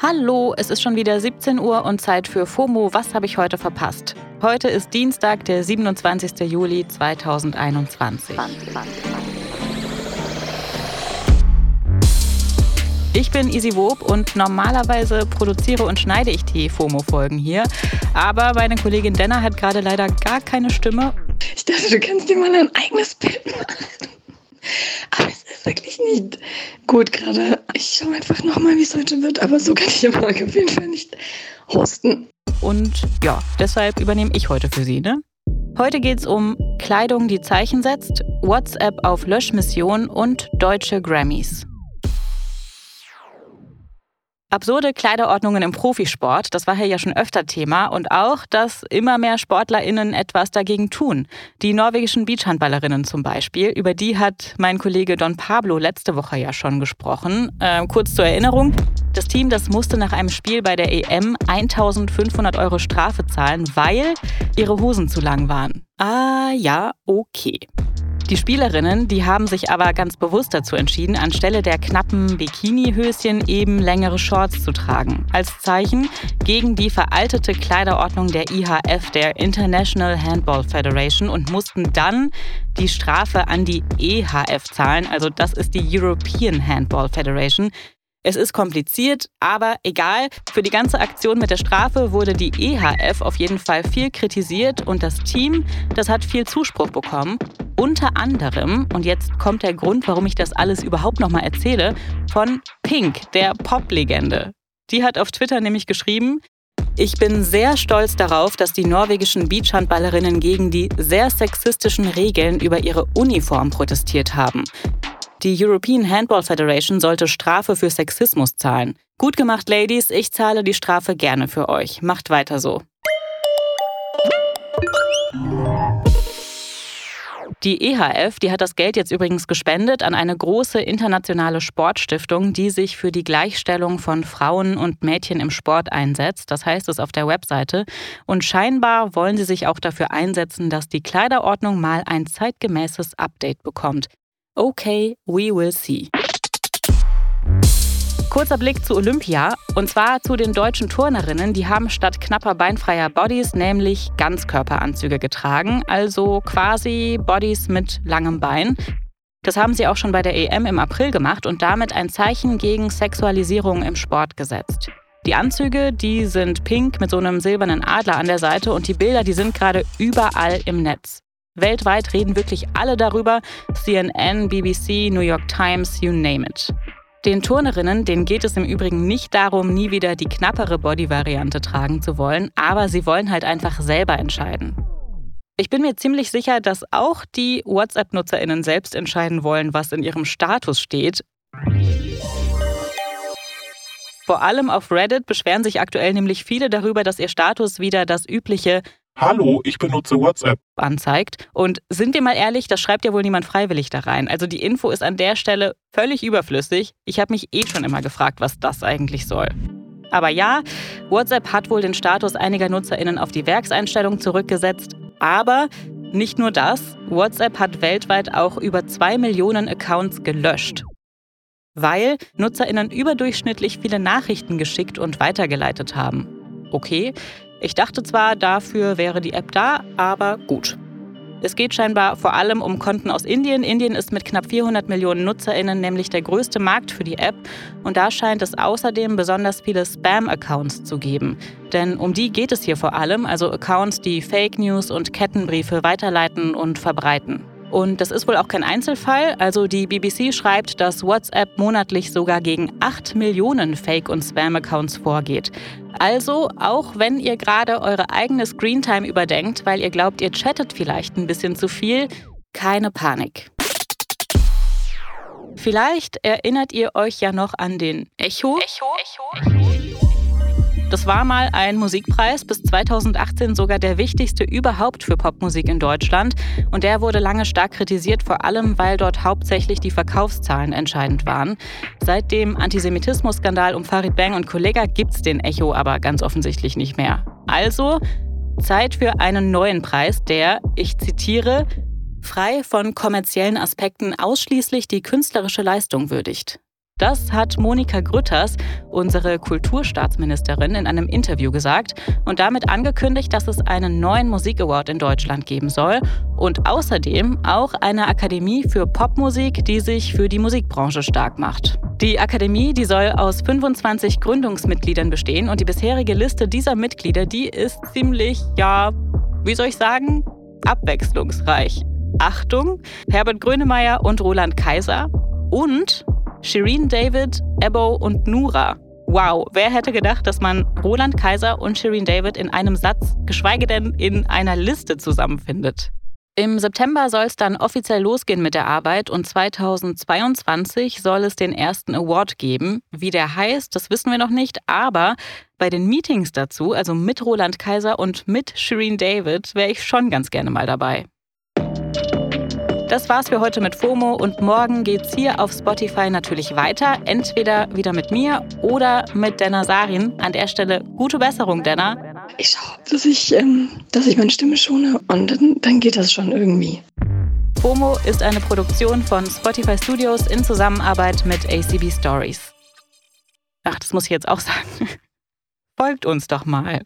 Hallo, es ist schon wieder 17 Uhr und Zeit für FOMO. Was habe ich heute verpasst? Heute ist Dienstag, der 27. Juli 2021. Ich bin Easy Wob und normalerweise produziere und schneide ich die FOMO-Folgen hier. Aber meine Kollegin Denner hat gerade leider gar keine Stimme. Ich dachte, du kannst dir mal ein eigenes Bild machen. Wirklich nicht gut gerade. Ich schaue einfach nochmal, wie es heute wird. Aber so kann ich im Morgen auf jeden Fall nicht hosten. Und ja, deshalb übernehme ich heute für Sie, ne? Heute geht es um Kleidung, die Zeichen setzt, WhatsApp auf Löschmission und deutsche Grammys. Absurde Kleiderordnungen im Profisport, das war hier ja schon öfter Thema und auch, dass immer mehr SportlerInnen etwas dagegen tun. Die norwegischen Beachhandballerinnen zum Beispiel, über die hat mein Kollege Don Pablo letzte Woche ja schon gesprochen. Äh, kurz zur Erinnerung, das Team, das musste nach einem Spiel bei der EM 1500 Euro Strafe zahlen, weil ihre Hosen zu lang waren. Ah ja, okay. Die Spielerinnen, die haben sich aber ganz bewusst dazu entschieden, anstelle der knappen Bikini-Höschen eben längere Shorts zu tragen. Als Zeichen gegen die veraltete Kleiderordnung der IHF, der International Handball Federation, und mussten dann die Strafe an die EHF zahlen, also das ist die European Handball Federation, es ist kompliziert, aber egal. Für die ganze Aktion mit der Strafe wurde die EHF auf jeden Fall viel kritisiert und das Team, das hat viel Zuspruch bekommen. Unter anderem, und jetzt kommt der Grund, warum ich das alles überhaupt nochmal erzähle, von Pink, der Pop-Legende. Die hat auf Twitter nämlich geschrieben, ich bin sehr stolz darauf, dass die norwegischen Beachhandballerinnen gegen die sehr sexistischen Regeln über ihre Uniform protestiert haben. Die European Handball Federation sollte Strafe für Sexismus zahlen. Gut gemacht, Ladies, ich zahle die Strafe gerne für euch. Macht weiter so. Die EHF, die hat das Geld jetzt übrigens gespendet an eine große internationale Sportstiftung, die sich für die Gleichstellung von Frauen und Mädchen im Sport einsetzt. Das heißt es auf der Webseite. Und scheinbar wollen sie sich auch dafür einsetzen, dass die Kleiderordnung mal ein zeitgemäßes Update bekommt. Okay, we will see. Kurzer Blick zu Olympia und zwar zu den deutschen Turnerinnen. Die haben statt knapper beinfreier Bodies nämlich Ganzkörperanzüge getragen, also quasi Bodies mit langem Bein. Das haben sie auch schon bei der EM im April gemacht und damit ein Zeichen gegen Sexualisierung im Sport gesetzt. Die Anzüge, die sind pink mit so einem silbernen Adler an der Seite und die Bilder, die sind gerade überall im Netz. Weltweit reden wirklich alle darüber. CNN, BBC, New York Times, you name it. Den Turnerinnen, denen geht es im Übrigen nicht darum, nie wieder die knappere Body-Variante tragen zu wollen, aber sie wollen halt einfach selber entscheiden. Ich bin mir ziemlich sicher, dass auch die WhatsApp-NutzerInnen selbst entscheiden wollen, was in ihrem Status steht. Vor allem auf Reddit beschweren sich aktuell nämlich viele darüber, dass ihr Status wieder das übliche Hallo, ich benutze WhatsApp. Anzeigt. Und sind wir mal ehrlich, das schreibt ja wohl niemand freiwillig da rein. Also die Info ist an der Stelle völlig überflüssig. Ich habe mich eh schon immer gefragt, was das eigentlich soll. Aber ja, WhatsApp hat wohl den Status einiger NutzerInnen auf die Werkseinstellung zurückgesetzt. Aber nicht nur das, WhatsApp hat weltweit auch über zwei Millionen Accounts gelöscht. Weil NutzerInnen überdurchschnittlich viele Nachrichten geschickt und weitergeleitet haben. Okay, ich dachte zwar, dafür wäre die App da, aber gut. Es geht scheinbar vor allem um Konten aus Indien. Indien ist mit knapp 400 Millionen Nutzerinnen nämlich der größte Markt für die App und da scheint es außerdem besonders viele Spam-Accounts zu geben. Denn um die geht es hier vor allem, also Accounts, die Fake News und Kettenbriefe weiterleiten und verbreiten. Und das ist wohl auch kein Einzelfall. Also die BBC schreibt, dass WhatsApp monatlich sogar gegen 8 Millionen Fake- und Spam-Accounts vorgeht. Also, auch wenn ihr gerade eure eigene Screentime überdenkt, weil ihr glaubt, ihr chattet vielleicht ein bisschen zu viel, keine Panik. Vielleicht erinnert ihr euch ja noch an den Echo. Echo? Echo? Echo? Das war mal ein Musikpreis, bis 2018 sogar der wichtigste überhaupt für Popmusik in Deutschland. Und der wurde lange stark kritisiert, vor allem weil dort hauptsächlich die Verkaufszahlen entscheidend waren. Seit dem Antisemitismus-Skandal um Farid Bang und Kollega gibt's den Echo aber ganz offensichtlich nicht mehr. Also Zeit für einen neuen Preis, der, ich zitiere, frei von kommerziellen Aspekten ausschließlich die künstlerische Leistung würdigt. Das hat Monika Grütters, unsere Kulturstaatsministerin, in einem Interview gesagt und damit angekündigt, dass es einen neuen Musikaward in Deutschland geben soll und außerdem auch eine Akademie für Popmusik, die sich für die Musikbranche stark macht. Die Akademie, die soll aus 25 Gründungsmitgliedern bestehen und die bisherige Liste dieser Mitglieder, die ist ziemlich, ja, wie soll ich sagen, abwechslungsreich. Achtung, Herbert Grönemeyer und Roland Kaiser und Shireen David, Ebo und Nura. Wow, wer hätte gedacht, dass man Roland Kaiser und Shireen David in einem Satz, geschweige denn in einer Liste zusammenfindet? Im September soll es dann offiziell losgehen mit der Arbeit und 2022 soll es den ersten Award geben. Wie der heißt, das wissen wir noch nicht, aber bei den Meetings dazu, also mit Roland Kaiser und mit Shireen David, wäre ich schon ganz gerne mal dabei. Das war's für heute mit FOMO und morgen geht's hier auf Spotify natürlich weiter. Entweder wieder mit mir oder mit Denna Sarin. An der Stelle gute Besserung, Denna. Ich schaue, dass ich, ähm, dass ich meine Stimme schone und dann, dann geht das schon irgendwie. FOMO ist eine Produktion von Spotify Studios in Zusammenarbeit mit ACB Stories. Ach, das muss ich jetzt auch sagen. Folgt uns doch mal.